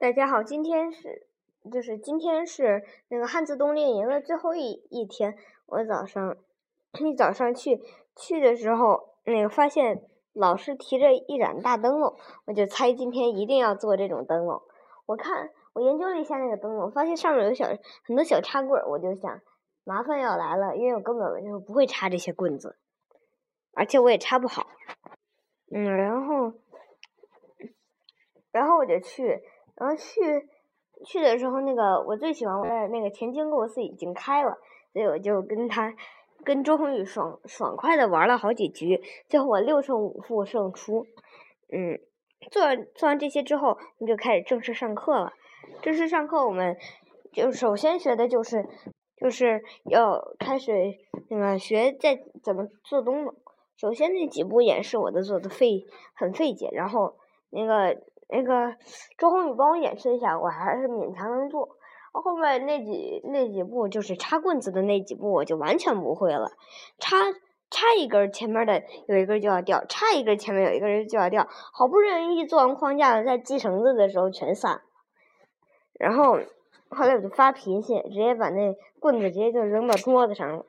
大家好，今天是就是今天是那个汉字冬令营的最后一一天。我早上一早上去去的时候，那个发现老师提着一盏大灯笼，我就猜今天一定要做这种灯笼。我看我研究了一下那个灯笼，发现上面有小很多小插棍儿，我就想麻烦要来了，因为我根本就不会插这些棍子，而且我也插不好。嗯，然后然后我就去。然后去去的时候，那个我最喜欢玩的那个田径构思已经开了，所以我就跟他跟周宏宇爽爽快的玩了好几局，最后我六胜五负胜出。嗯，做完做完这些之后，我们就开始正式上课了。正式上课，我们就首先学的就是就是要开始那个学在怎么做东西。首先那几步演示我都做的费很费解，然后那个。那个周宏宇帮我演示一下，我还是勉强能做。后面那几那几步就是插棍子的那几步，我就完全不会了。插插一根，前面的有一根就要掉；插一根，前面有一根就要掉。好不容易做完框架了，在系绳子的时候全散。然后后来我就发脾气，直接把那棍子直接就扔到桌子上了，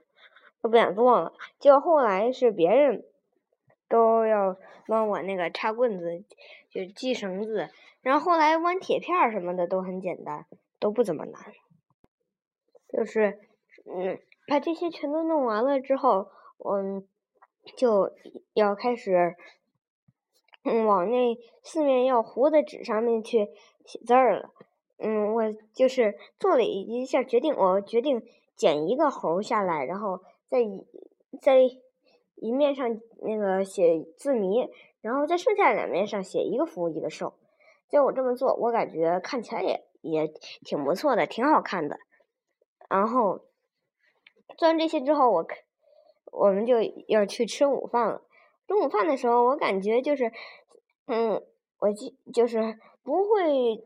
都不想做了。结果后来是别人。都要帮我那个插棍子，就系绳子，然后后来弯铁片什么的都很简单，都不怎么难。就是，嗯，把这些全都弄完了之后，嗯就要开始，嗯，往那四面要糊的纸上面去写字儿了。嗯，我就是做了一下决定，我决定剪一个猴下来，然后再再。一面上那个写字谜，然后在剩下两面上写一个福一个寿。就我这么做，我感觉看起来也也挺不错的，挺好看的。然后做完这些之后，我我们就要去吃午饭了。中午饭的时候，我感觉就是，嗯，我就就是不会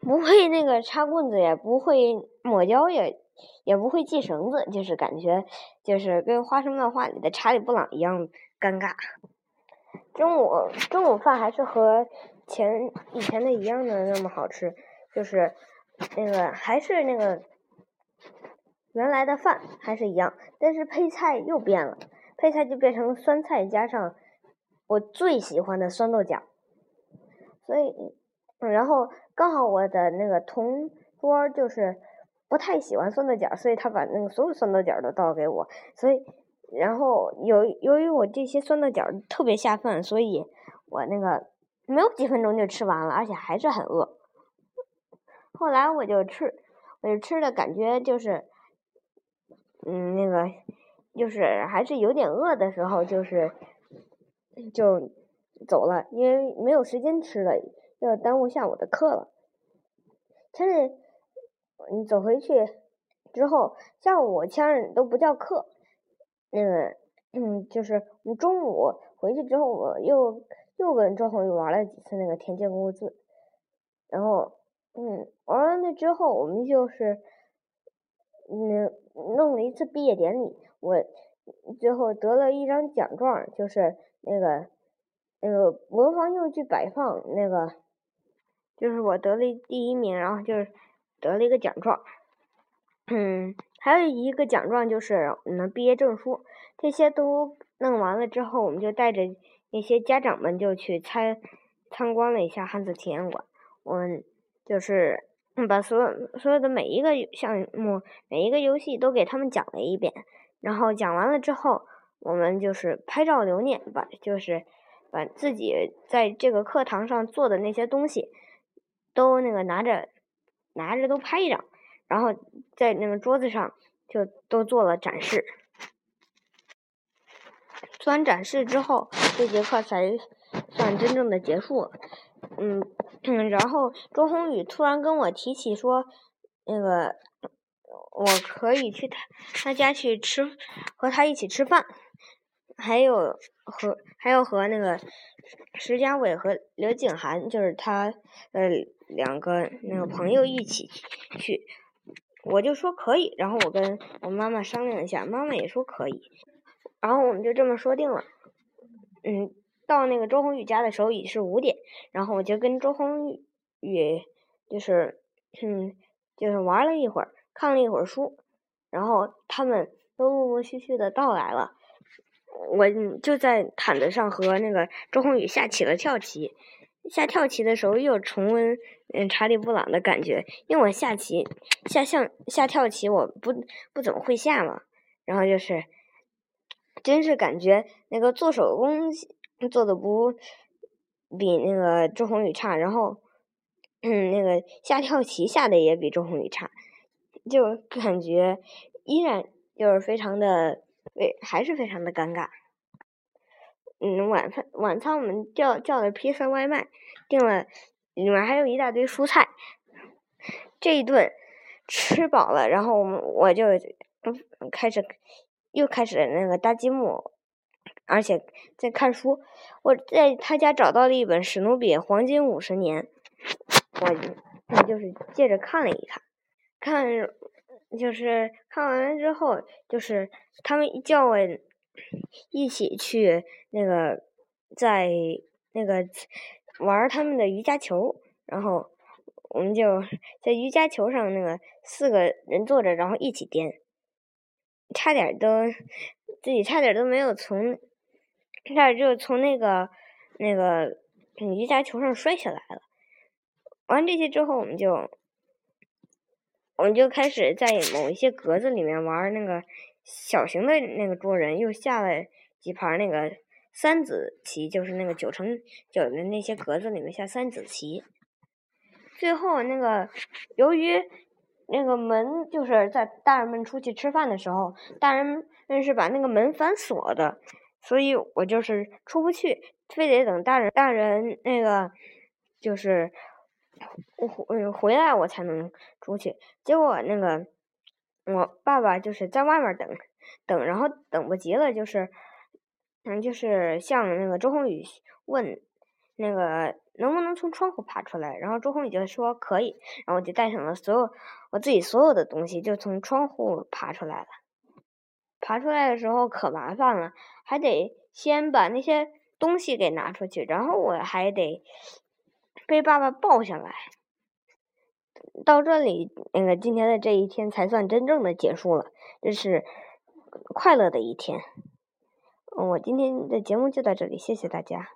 不会那个插棍子，也不会抹胶也。也不会系绳子，就是感觉就是跟《花生漫画》里的查理布朗一样尴尬。中午中午饭还是和前以前的一样的那么好吃，就是那个还是那个原来的饭还是一样，但是配菜又变了，配菜就变成酸菜加上我最喜欢的酸豆角。所以，然后刚好我的那个同桌就是。不太喜欢酸豆角，所以他把那个所有酸豆角都倒给我。所以，然后由由于我这些酸豆角特别下饭，所以我那个没有几分钟就吃完了，而且还是很饿。后来我就吃，我就吃的感觉就是，嗯，那个就是还是有点饿的时候，就是就走了，因为没有时间吃了，要耽误下午的课了。趁着。你走回去之后，下午我家人都不叫课，那个，嗯，就是我中午回去之后，我又又跟周宏宇玩了几次那个田间国字，然后，嗯，玩完了之后，我们就是，嗯，弄了一次毕业典礼，我最后得了一张奖状，就是那个那个文房用具摆放那个，就是我得了第一名，然后就是。得了一个奖状，嗯，还有一个奖状就是我们毕业证书。这些都弄完了之后，我们就带着那些家长们就去参参观了一下汉字体验馆。我们就是把所有所有的每一个项目、每一个游戏都给他们讲了一遍。然后讲完了之后，我们就是拍照留念，把就是把自己在这个课堂上做的那些东西都那个拿着。拿着都拍一张，然后在那个桌子上就都做了展示。做完展示之后，这节课才算真正的结束。嗯嗯，然后周宏宇突然跟我提起说，那个我可以去他他家去吃，和他一起吃饭，还有和还有和那个石佳伟和刘景涵，就是他呃。两个那个朋友一起去，我就说可以，然后我跟我妈妈商量一下，妈妈也说可以，然后我们就这么说定了。嗯，到那个周宏宇家的时候已是五点，然后我就跟周宏宇就是嗯，就是玩了一会儿，看了一会儿书，然后他们都陆陆续续的到来了。我就在毯子上和那个周宏宇下起了跳棋。下跳棋的时候又重温嗯查理布朗的感觉，因为我下棋下象下跳棋我不不怎么会下嘛，然后就是真是感觉那个做手工做的不比那个周宏宇差，然后嗯那个下跳棋下的也比周宏宇差，就感觉依然就是非常的非还是非常的尴尬。嗯，晚饭晚餐我们叫叫的披萨外卖，订了里面还有一大堆蔬菜。这一顿吃饱了，然后我们我就开始又开始那个搭积木，而且在看书。我在他家找到了一本《史努比黄金五十年》，我就是借着看了一看，看就是看完了之后，就是他们叫我。一起去那个，在那个玩他们的瑜伽球，然后我们就在瑜伽球上那个四个人坐着，然后一起颠，差点都自己差点都没有从，差点就从那个那个瑜伽球上摔下来了。完这些之后，我们就我们就开始在某一些格子里面玩那个。小型的那个桌人又下了几盘那个三子棋，就是那个九乘九的那些格子里面下三子棋。最后那个由于那个门就是在大人们出去吃饭的时候，大人们是把那个门反锁的，所以我就是出不去，非得等大人大人那个就是回回来我才能出去。结果那个。我爸爸就是在外面等，等，然后等不及了，就是，嗯，就是向那个周宏宇问，那个能不能从窗户爬出来？然后周宏宇就说可以，然后我就带上了所有我自己所有的东西，就从窗户爬出来了。爬出来的时候可麻烦了，还得先把那些东西给拿出去，然后我还得被爸爸抱下来。到这里，那个今天的这一天才算真正的结束了，这是快乐的一天。我今天的节目就到这里，谢谢大家。